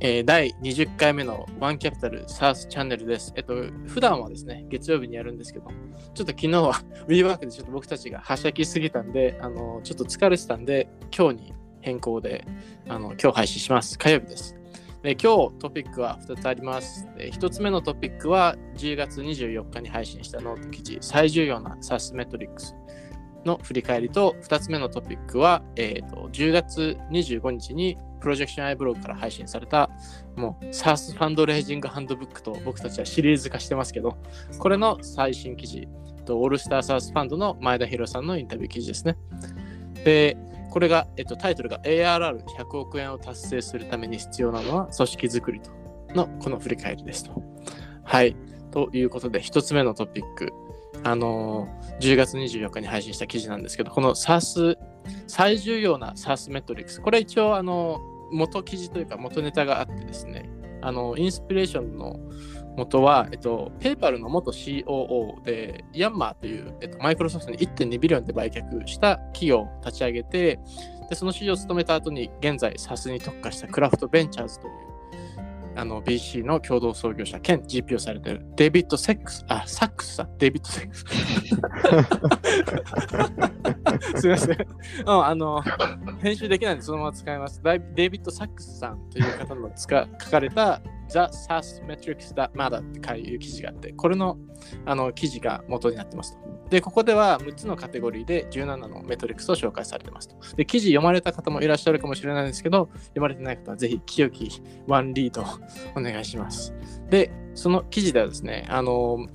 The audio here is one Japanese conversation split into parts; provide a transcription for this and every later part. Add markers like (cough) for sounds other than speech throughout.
えー第20回目の One Capital SaaS チャンネルです。えっと、普段はですね、月曜日にやるんですけど、ちょっと昨日は (laughs) WeWork でちょっと僕たちがはしゃぎすぎたんで、あの、ちょっと疲れてたんで、今日に変更で、あの、今日配信します。火曜日です。で今日トピックは2つあります。で1つ目のトピックは10月24日に配信したノート記事、最重要な SAS メトリックスの振り返りと、2つ目のトピックは、えー、と10月25日に Projection AI ブログから配信された、もう SAS ファンドレイジングハンドブックと僕たちはシリーズ化してますけど、これの最新記事と、オールスター SAS ファンドの前田博さんのインタビュー記事ですね。で、これが、えっと、タイトルが ARR100 億円を達成するために必要なのは組織づくりとのこの振り返りですと。はい。ということで、一つ目のトピック、あのー10月24日に配信した記事なんですけど、この SAS、最重要な SAS メトリックス、これ一応、あの元記事というか元ネタがあってですね、あの、インスピレーションの元は、えっと、ペーパルの元 COO で、ヤンマーという、えっと、マイクロソフトに1.2ビリオンで売却した企業を立ち上げて、でその市場を務めた後に、現在、SAS に特化したクラフトベンチャーズという、あの BC の共同創業者兼 GP をされてるデビッド・セックス、あ、サックスさ、デビッド・セックス。(laughs) (laughs) すみません。うんあの、編集できないんでそのまま使います。デイビッド・サックスさんという方のつか (laughs) 書かれた The SAS Metrics That Matter っていう記事があって、これのあの記事が元になってますと。で、ここでは6つのカテゴリーで17のメトリックスを紹介されてますと。で、記事読まれた方もいらっしゃるかもしれないんですけど、読まれてない方はぜひ清きワンリードお願いします。で、その記事ではですね、あの、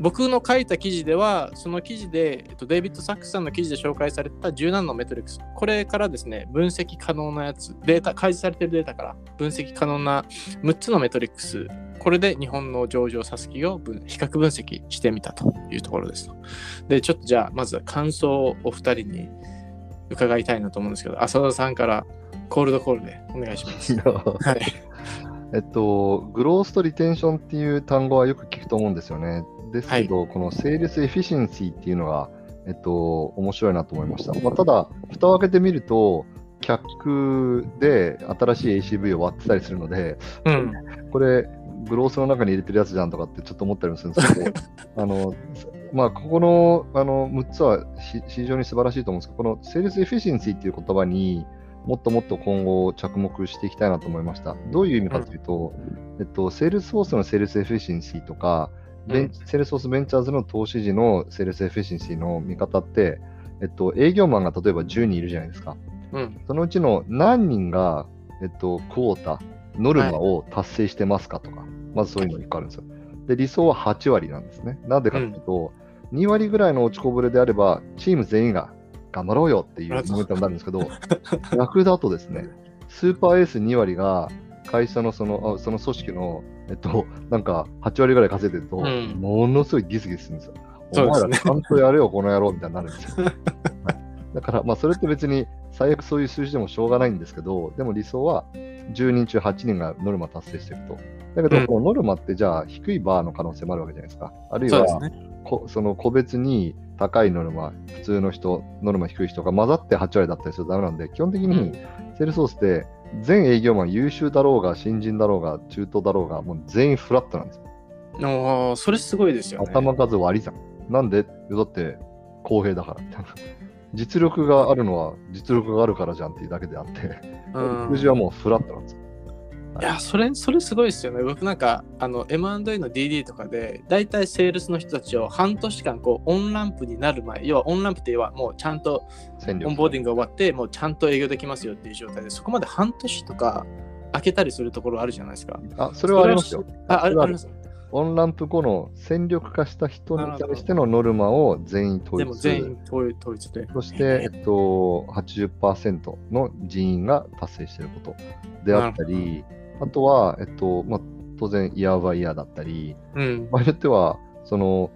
僕の書いた記事では、その記事で、えっと、デイビッド・サックスさんの記事で紹介された17のメトリックス、これからですね、分析可能なやつ、データ、開示されているデータから分析可能な6つのメトリックス、これで日本の上場さす企業を分比較分析してみたというところですと。で、ちょっとじゃあ、まずは感想をお二人に伺いたいなと思うんですけど、浅田さんからコールドコールでお願いします。(laughs) はい。えっと、 growth と retention っていう単語はよく聞くと思うんですよね。ですけど、この sales efficiency っていうのが、えっと、面白いなと思いました。まあ、ただ、蓋を開けてみると、客で新しい ACV を割ってたりするので、うん。これ、 growth の中に入れてるやつじゃんとかってちょっと思ったりもするんですけど、(laughs) あの、まあ、ここのあの6つはし非常に素晴らしいと思うんですけど、この sales efficiency っていう言葉にもっともっと今後着目していきたいなと思いました。どういう意味かというと、えっと、 Salesforce の sales efficiency とか、ベン Salesforce Ventures の投資時の sales efficiency の見方って、えっと、営業マンが例えば10人いるじゃないですか。うん。そのうちの何人が、えっと、 quota、ノルマを達成してますかとか、まずそういうのが1個あるんですよ。で、理想は8割なんですね。なんでかというと、2割ぐらいの落ちこぼれであれば、チーム全員が頑張ろうよっていうモメンタムになるんですけど、(laughs) 逆だとですね、スーパーエース2割が会社のそのあその組織の、えっと、なんか8割ぐらい稼いでると、うんものすごいギスギスするんですよ。お前らちゃんとやれよ、この野郎みたいになるんですよ。(laughs) はいだから、まあ、それって別に最悪そういう数字でもしょうがないんですけど、でも理想は10人中8人がノルマ達成していくと。だけど、ノルマってじゃあ低いバーの可能性もあるわけじゃないですか。あるいは、ね。こその個別に高いノルマ、普通の人、ノルマ低い人が混ざって8割だったりするとダメなんで、基本的にセールスソースって全営業マン優秀だろうが、新人だろうが、中東だろうが、もう全員フラットなんですよ。おーそれすごいですよね。頭数割り算。なんで？だって公平だからみたいな。実力があるのは実力があるからじゃんっていうだけであって、うん数字はもうフラットなんですよ。いや、それ、それすごいですよね。僕なんか、あの、M&A の DD とかで、大体セールスの人たちを半年間、こう、オンランプになる前、要はオンランプっていうのは、もうちゃんとオンボーディングが終わって、もうちゃんと営業できますよっていう状態で、そこまで半年とか開けたりするところあるじゃないですか。あ、それはありますよ。あ、あります。オンランプ後の戦力化した人に対してのノルマを全員統で一する。も全員統一統一で。そして、えっと、80%の人員が達成していることであったり、あとは、えっとまあ、当然、イヤーバイヤーだったり、うん。場合によっては、その、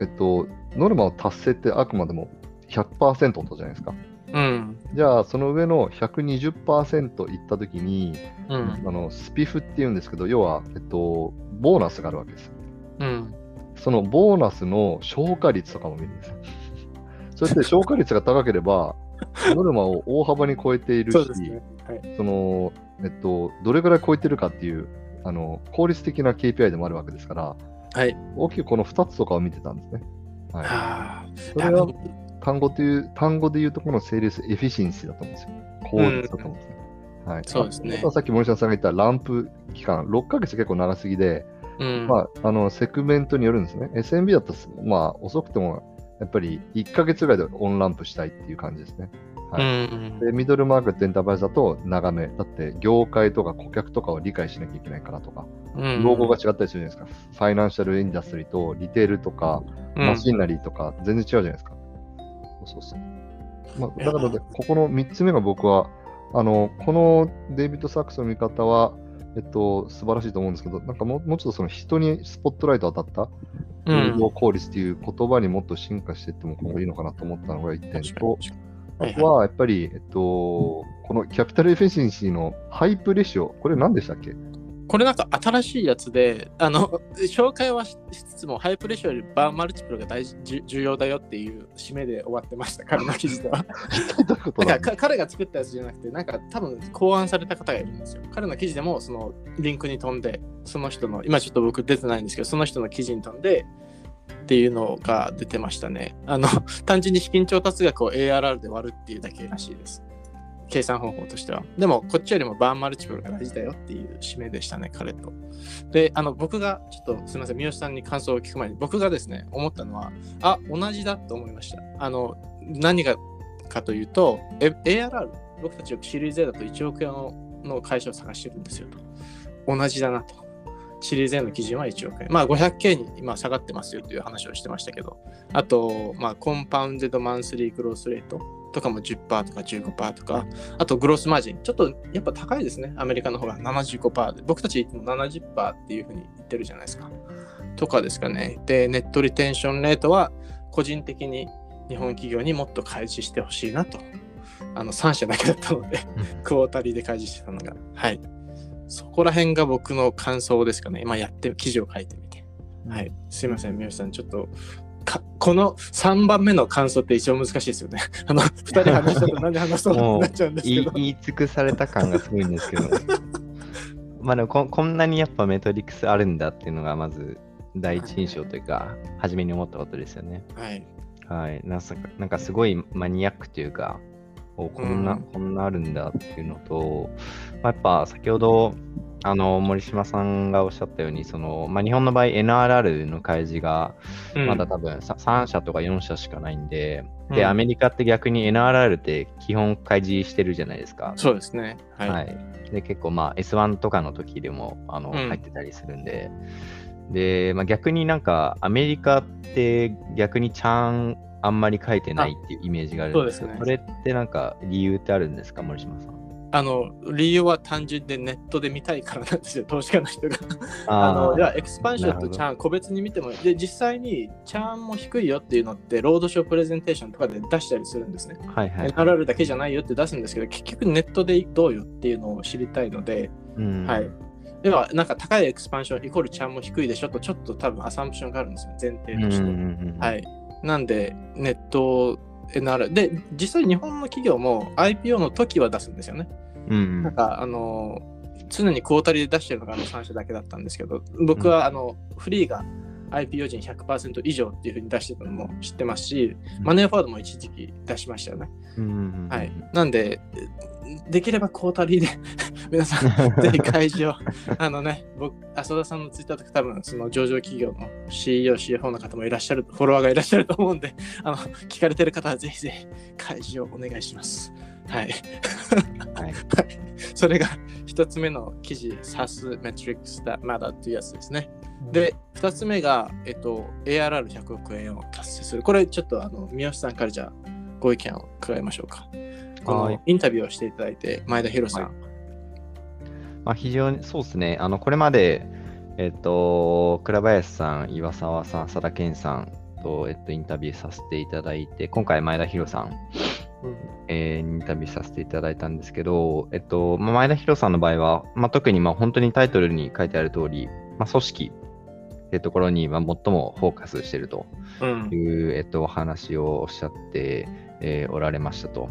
えっと、ノルマを達成ってあくまでも100%のことじゃないですか。うん。じゃあ、その上の120%いったときに、うん。あのスピフっていうんですけど、要は、えっと、ボーナスがあるわけです。うん。そのボーナスの消化率とかも見るんですよ。(laughs) それって消化率が高ければ、ノルマを大幅に超えているし、ね。はい。その、えっと、どれぐらい超えてるかっていう、あの、効率的な KPI でもあるわけですから、はい。大きくこの2つとかを見てたんですね。はい。はあ。それは単語という、単語で言うところの sales efficiency だと思うんですよ。効率だと思うんですね。はい。そうですねさっき森下さんが言った ramp 期間、6ヶ月結構長すぎで、うん。まあ、あの、セグメントによるんですね。SMB だと、まあ、遅くても、やっぱり1ヶ月ぐらいで on-ramp したいっていう感じですね。はいうん。で、 middle market enterprise だと長め。だって、業界とか顧客とかを理解しなきゃいけないからとか、うん用語が違ったりするじゃないですか。 financial industry と retail とか、うん machinery とか、全然違うじゃないですか。そうそうそう。まあ、だからね、ここの3つ目が僕は、あの、このデイビッド・サックスの見方は、えっと、素晴らしいと思うんですけど、なんかもうもうちょっとその人にスポットライト当たった、うん労働効率っていう言葉にもっと進化していっても今後いいのかなと思ったのが1点と、あはやっぱり、えっと、この capital efficiency の hype ratio、これ何でしたっけ？これなんか新しいやつで、あの、(laughs) 紹介はししつつも、ハイプレッションよりバーマルチプルが大事重重要だよっていう締めで終わってました、彼の (laughs) 記事では。どういうこと彼が作ったやつじゃなくて、なんか多分考案された方がいるんですよ。彼の記事でもそのリンクに飛んで、その人の、今ちょっと僕出てないんですけど、その人の記事に飛んで、っていうのが出てましたね。あの、(laughs) 単純に資金調達額を ARR で割るっていうだけらしいです。計算方法としては。でも、こっちよりもバーンマルチプルが大事だよっていう締めでしたね、彼と。で、あの、僕が、ちょっとすみません、三好さんに感想を聞く前に、僕がですね、思ったのは、あ、同じだと思いました。あの、何がかというと、ARR、僕たちよくシリーズ A だと1億円の会社を探してるんですよと。同じだなと。シリーズ A の基準は1億円。まあ 500K に今下がってますよという話をしてましたけど、あと、まあコンパウンデドマンスリーグロースレートとかも10%とか15%とか、あとグロースマージン、ちょっとやっぱ高いですね、アメリカの方が75%で。僕たちいつも70%っていうふうに言ってるじゃないですか。とかですかね。で、ネットリテンションレートは個人的に日本企業にもっと開示してほしいなと。あの3社だけだったので、クォータリーで開示してたのが。はい。そこら辺が僕の感想ですかね。今やって、記事を書いてみて。はい。すいません、三好さん。ちょっと、かこの3番目の感想って一番難しいですよね。(laughs) あの、2人話したと何で話そうってなっちゃうんですけど。(laughs) 言い尽くされた感がすごいんですけど。(laughs) まあでもここんなにやっぱメトリックスあるんだっていうのがまず第一印象というか、初めに思ったことですよね。はい。はい。なんかなんかすごいマニアックというか、おこんな、うんこんなあるんだっていうのと、まあ、やっぱ先ほど、あの森島さんがおっしゃったように、そのまあ、日本の場合 NRR の開示がうんまだ多分さ3社とか4社しかないんで、うんで、アメリカって逆に NRR って基本開示してるじゃないですか。そうですね。は。はいい。で、結構まあ S1 とかの時でもあの、うん入ってたりするんで、で、まあ、逆になんかアメリカって逆にちゃんあんまり書いてないっていうイメージがあるんですけど、そうそれってなんか理由ってあるんですか、森島さん？あの、理由は単純でネットで見たいからなんですよ、投資家の人が。あの、じゃあ、 expansion とチャーン、個別に見ても、で、実際に churn も低いよっていうのって、 roadshow presentation とかで出したりするんですね。はいはい。NRR だけじゃないよって出すんですけど、結局 net でどうよっていうのを知りたいので、うんはい。では、なんか高い expansion イコール churn も低いでしょと、ちょっと多分 assumption があるんですよ、前提として。はい。なんで、 net NR。で、実際日本の企業も IPO の時は出すんですよね。うんなんか、あの、常にクォータリーで出してるのがあの3社だけだったんですけど、僕はあの、フリーが IPO 時に100%以上っていうふうに出してたのも知ってますし、マネーフォワードも一時期出しましたよね。はい。なんで、できればクォータリーで (laughs) 皆さん、ぜひ開示を、(laughs) あのね、僕、浅田さんのツイッターとか多分、その上場企業の CEO、CFO の方もいらっしゃる、フォロワーがいらっしゃると思うんで、あの、聞かれてる方はぜひぜひ開示をお願いします。はい。はい (laughs) それが一つ目の記事、SAS Metrics That Matter っていうやつですね。で、二つ目が、えっと、ARR100 億円を達成する。これちょっとあの、三好さんからじゃあご意見を伺いましょうか。こはいのインタビューをしていただいて、前田博さん。まあ、非常にそうですね、あのこれまで、えっと、倉林さん、岩沢さん、佐田健さんと、えっと、インタビューさせていただいて、今回、前田博さん、えーインタビューさせていただいたんですけど、えっとまあ、前田博さんの場合は、まあ、特にまあ本当にタイトルに書いてある通り、まあ、組織っていうところに、まあ、最もフォーカスしてるとうんいう、えっと、お話をおっしゃって、えーおられましたと。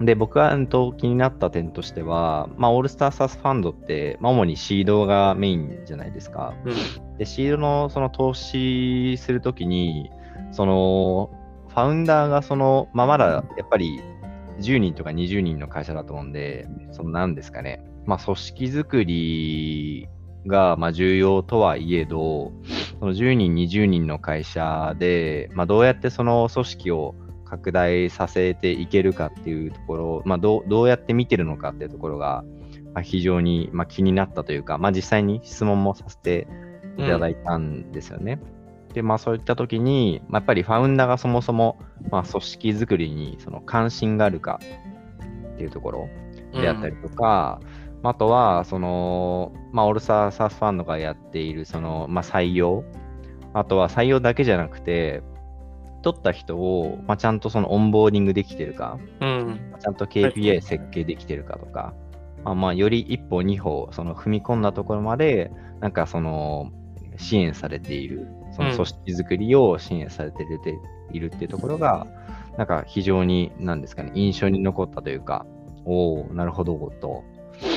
で、僕は、うんと、気になった点としては、まあ、オールスターサースファンドって、まあ、主にシードがメインじゃないですか。うんで、シードのその投資するときに、その、ファウンダーがその、まあ、まだやっぱり10人とか20人の会社だと思うんで、その何ですかね、まあ、組織づくりがまあ重要とはいえど、その10人、20人の会社で、まあ、どうやってその組織を拡大させていけるかっていうところを、まあ、どうどうやって見てるのかっていうところが、まあ、非常にまあ気になったというか、まあ、実際に質問もさせていただいたんですよね。で、まあそういった時に、まあ、やっぱりファウンダーがそもそも、まあ、組織づくりにその関心があるかっていうところであったりとか、まああとは、その、まあ、オールスターサースファンドがやっている、その、まあ、採用。あとは採用だけじゃなくて、取った人を、まあ、ちゃんとそのオンボーディングできてるか、うんちゃんと KPI 設計できてるかとか、まあ、まあより一歩二歩、その踏み込んだところまで、なんかその、支援されている、その組織づくりを支援されているっているっていうところが、なんか非常に、なんですかね、印象に残ったというか、おおなるほど、と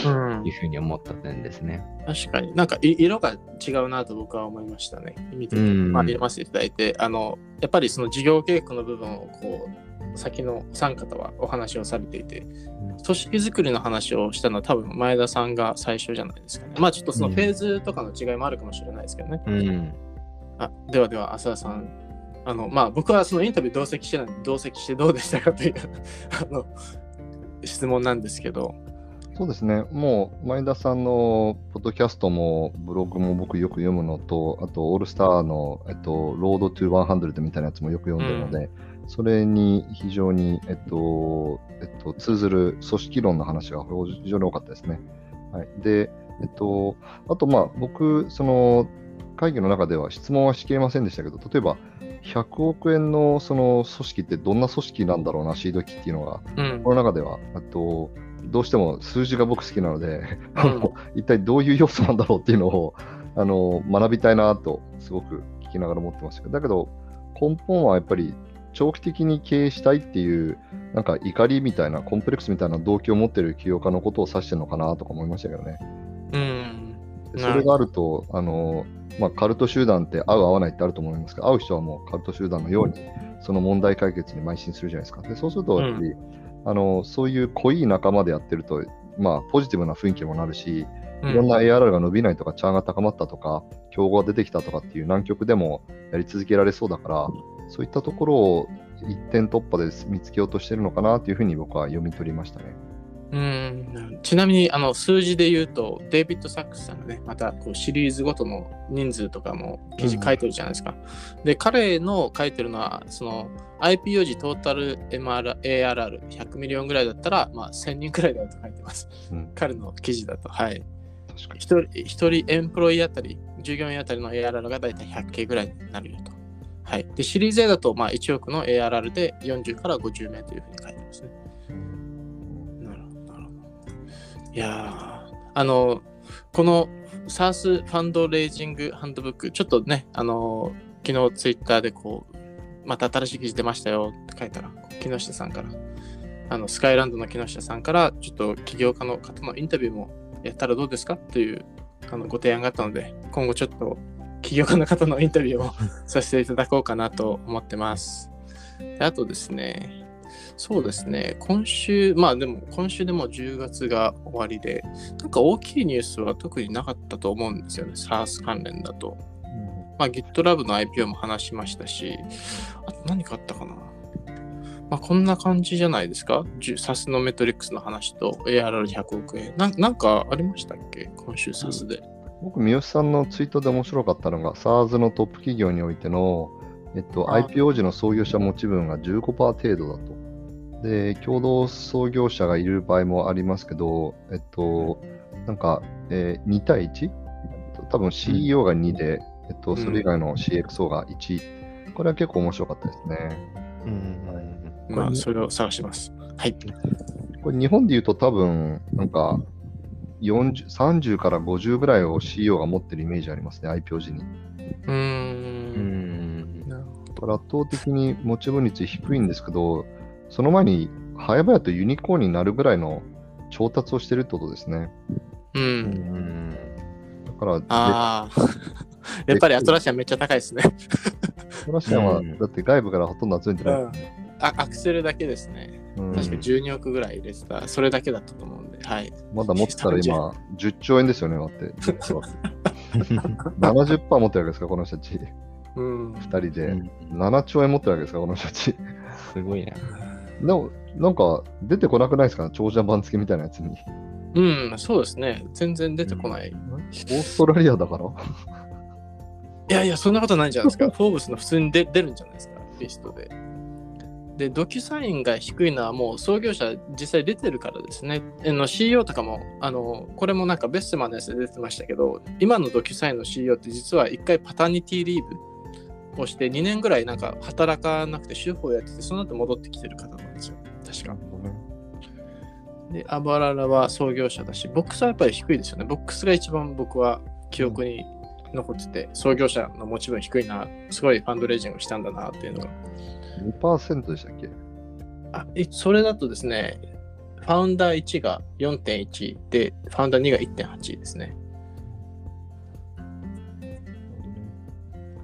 うんいうふうに思った点ですね。確かになんかい色が違うなと僕は思いましたね。見てて、うんまあ、入れませていただいて、あの、やっぱりその事業計画の部分をこう、先のお三方はお話をされていて、組織づくりの話をしたのは多分前田さんが最初じゃないですかね。まあちょっとそのフェーズとかの違いもあるかもしれないですけどね。うん。あではでは、浅田さん。あの、まあ僕はそのインタビュー同席してない同席してどうでしたかという (laughs) あの質問なんですけど。そうですね、もう前田さんのポッドキャストもブログも僕よく読むのと、あとオールスターの、えっと、ロードトゥ100みたいなやつもよく読んでるので、それに非常に、えっとえっと、通ずる組織論の話が非常に多かったですね。はい、で、えっと、あと、まあ、僕、その会議の中では質問はしきれませんでしたけど、例えば、100億円のその組織ってどんな組織なんだろうな、シード機っていうのが、うん。この中では、あとどうしても数字が僕好きなので、うん。(laughs) 一体どういう要素なんだろうっていうのをあの学びたいなと、すごく聞きながら思ってました。けど、だけど、根本はやっぱり長期的に経営したいっていう、なんか怒りみたいな、コンプレックスみたいな動機を持っている起業家のことを指してるのかなとか思いましたけどね。それがあると、あのまあ、カルト集団って合う合わないってあると思いますけど、合う人はもうカルト集団のように、その問題解決に邁進するじゃないですか。でそうすると、やっぱり、あのそういう濃い仲間でやってると、まあ、ポジティブな雰囲気もなるし、いろんな ARR が伸びないとか、チャーが高まったとか、競合が出てきたとかっていう難局でもやり続けられそうだから、そういったところを一点突破で見つけようとしてるのかなというふうに僕は読み取りましたね。うんちなみにあの数字で言うと、デイビッド・サックスさんがね、またこうシリーズごとの人数とかも記事書いてるじゃないですか。で、彼の書いてるのは、その IPO 時トータル MR ARR100 ミリオンぐらいだったら、まあ、1000人くらいだと書いてます。うん、彼の記事だと。はい。確かに。一人一人エンプロイあたり、従業員あたりの ARR がだいたい 100K ぐらいになるよと。はい。で、シリーズ A だと、まあ、1億の ARR で40から50名というふうに書いてますね。いや、あの、この SARS ファンドレイジングハンドブック、ちょっとね、あの、昨日ツイッターでこう、また新しい記事出ましたよって書いたら、木下さんから、あの、スカイランドの木下さんから、ちょっと起業家の方のインタビューもやったらどうですか？というあのご提案があったので、今後ちょっと起業家の方のインタビューをさせていただこうかなと思ってます。であとですね、そうですね、今週、まあでも今週でもう10月が終わりで、なんか大きいニュースは特になかったと思うんですよね、SARS 関連だと。まあ GitLab の IPO も話しましたし、あと何かあったかな。まあこんな感じじゃないですか。じゅサスのメトリックスの話と ARR100 億円。なんなんかありましたっけ？今週サスで。僕、三好さんのツイートで面白かったのが、SARS のトップ企業においての、えっと、あ IPO 時の創業者持ち分が15%程度だと。で、共同創業者がいる場合もありますけど、えっと、なんか、えー2対 1? 多分 CEO が2で、えっと、それ以外の CXO が1。これは結構面白かったですね。うん。まあそれを探します。はい。これ日本で言うと多分、なんか40、30から50ぐらいを CEO が持ってるイメージありますね、IPO 時に。うん圧倒的に持ち分率低いんですけど、その前に早々とユニコーンになるぐらいの調達をしてるってことですね。ど。う。うんん。だから、でああ。(laughs) やっぱりアトラシアンめっちゃ高いですね。トラシアンはうんだって外部からほとんど集めてない。うん。あアクセルだけですね。うん確か12億ぐらい入れてた。それだけだったと思うんで。はい。まだ持ってたら今、(laughs) 10兆円ですよね、だって。実は70%持ってるわけですか、この人たち。うん。2人で。うん7兆円持ってるわけですか、この人たち。すごいな。でも、なんか、出てこなくないですか、長者番付みたいなやつに。うん、そうですね。全然出てこない。オーストラリアだから？いやいや、そんなことないんじゃないですか。(laughs) フォーブスの普通に出出るんじゃないですか、リストで。で、ドキュサインが低いのはもう創業者実際出てるからですね。あの CEO とかも、あの、これもなんかベストマンのやつで出てましたけど、今のドキュサインの CEO って実は一回パタニティリーブをして2年ぐらいなんか働かなくて主婦をやってて、その後戻ってきてる方。確か。で、アバララは創業者だし、ボックスはやっぱり低いですよね。ボックスが一番僕は記憶に残ってて、創業者の持ち分低いな、すごいファンドレイジングしたんだなっていうのが。2%でしたっけ？あ、いそれだとですね、ファウンダー1が4.1で、ファウンダー2が1.8ですね。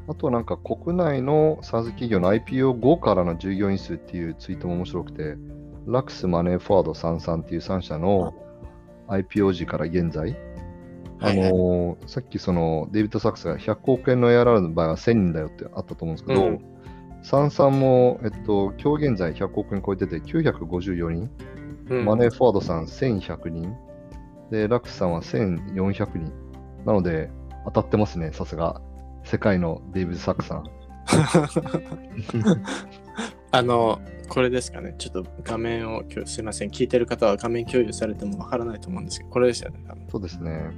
あとはなんか国内の SaaS 企業の IPO 後からの従業員数っていうツイートも面白くて、ラクスマネーフォワード33っていう3社の IPO 時から現在、あのーさっきそのデイビッド・サックスが100億円の ARR の場合は1000人だよってあったと思うんですけど、うん。33も、えっと、今日現在100億円超えてて954人、うん。マネーフォワードさん1100人、で、ラクスさんは1400人。なので、当たってますね、さすが。世界のデイビッド・サックスさん。(laughs) あの、これですかね。ちょっと画面をすいません。聞いてる方は画面共有されてもわからないと思うんですけど、これですよね。そうですね。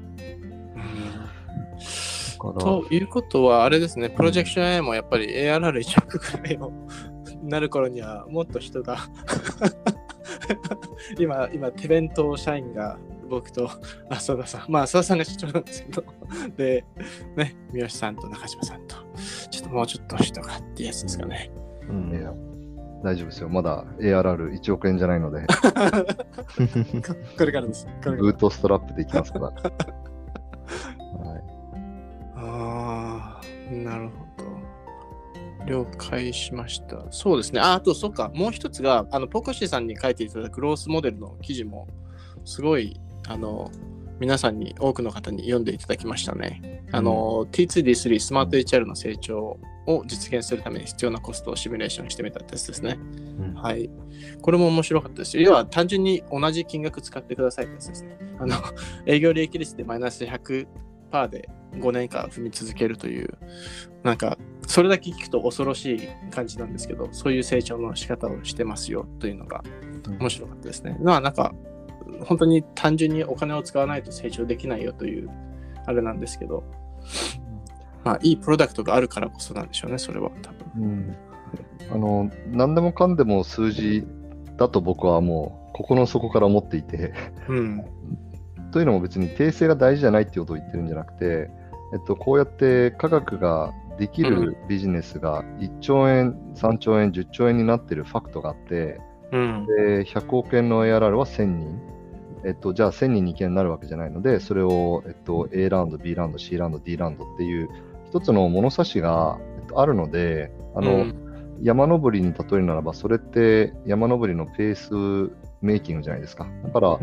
だからということは、あれですね、プロジェクション AI もやっぱり ARR1 億くらいをなる頃にはもっと人が (laughs) 今、今、手弁当社員が僕と浅田さん、まあ浅田さんが社長なんですけど、で、ね、三好さんと中島さんと、ちょっともうちょっと人がってやつですかね。うん大丈夫ですよ。まだ ARR1 億円じゃないので、これからです。これからブートストラップでいきますから。はい、ああ、なるほど。了解しました。そうですね。ああと、そっか、もう一つが、あの、ポコシーさんに書いていただくロースモデルの記事も、すごい、あの、皆さんに、多くの方に読んでいただきましたね。あの、T2D3 スマート HR の成長を実現するために必要なコストをシミュレーションしてみたテストですね。うんはい。これも面白かったですよ。要は単純に同じ金額使ってくださいってやつですね。あの、(laughs) 営業利益率でマイナス100%で5年間踏み続けるという、なんか、それだけ聞くと恐ろしい感じなんですけど、そういう成長の仕方をしてますよというのが面白かったですね。まあなんか、本当に単純にお金を使わないと成長できないよという、あれなんですけど、まあいいプロダクトがあるからこそなんでしょうね、それは多分。うんあの何でもかんでも数字だと僕はもう心の底から思っていて、うん。というのも別に訂正が大事じゃないっていうことを言ってるんじゃなくて、えっと、こうやって科学ができるビジネスが1兆円、3兆円、10兆円になってるファクトがあって、うん。で100億円の ARR は1000人。えっと、じゃあ1000人に1件になるわけじゃないので、それを、えっと、A ラウンド、B ラウンド、C ラウンド、D ラウンドっていう一つの物差しが、えっと、あるので、あの、うん山登りに例えるならば、それって山登りのペースメイキングじゃないですか。だから、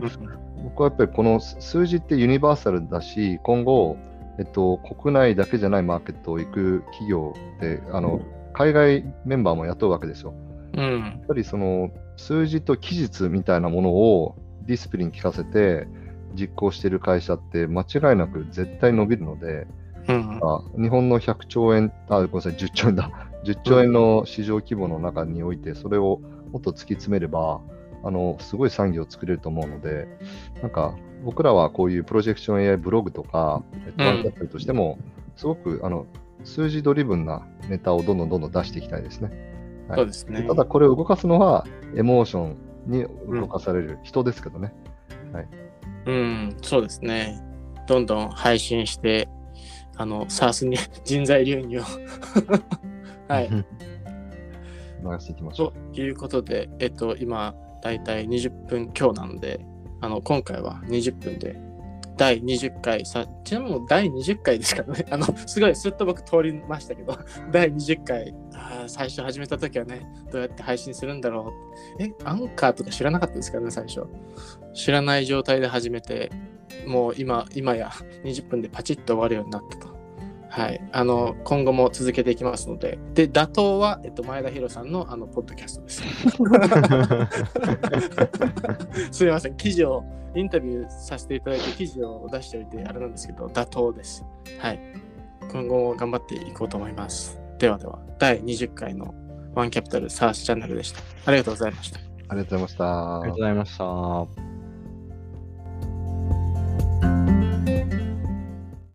僕はやっぱりこの数字ってユニバーサルだし、今後、えっと、国内だけじゃないマーケットを行く企業って、あの、海外メンバーも雇うわけですよ。うん。やっぱりその数字と期日みたいなものをディスプリン聞かせて実行している会社って間違いなく絶対伸びるので、うん。あ日本の100兆円、あ、ごめんなさい、10兆円だ。(laughs) 10兆円の市場規模の中において、それをもっと突き詰めれば、あの、すごい産業を作れると思うので、なんか、僕らはこういうプロジェクション AI ブログとか、えっと、うんワンキャップルとしても、すごく、あの、数字ドリブンなネタをどんどんどんどん出していきたいですね。はいそうですね。ただこれを動かすのはエモーションに動かされる人ですけどね。うん、そうですね。どんどん配信して、あの、サースに (laughs) 人材流入を (laughs) はい。(laughs) 流していきましょということで、えっと、今、だいたい20分強なので、あの、今回は20分で、第20回さ、ちなみに第20回ですからね、あの、すごいすっと僕通りましたけど、第20回、あ最初始めた時はね、どうやって配信するんだろう。え、アンカーとか知らなかったですからね、最初。知らない状態で始めて、もう今、今や20分でパチッと終わるようになったと。はい、あの今後も続けていきますので、で、打倒は、えっと、前田博さんのあのポッドキャストです。(laughs) すみません、記事を、インタビューさせていただいて、記事を出しておいて、あれなんですけど、打倒です。はい。今後も頑張っていこうと思います。ではでは、第20回のワンキャピタルサースチャンネルでした。ありがとうございました。う。ありがとうございましたありがとうございました。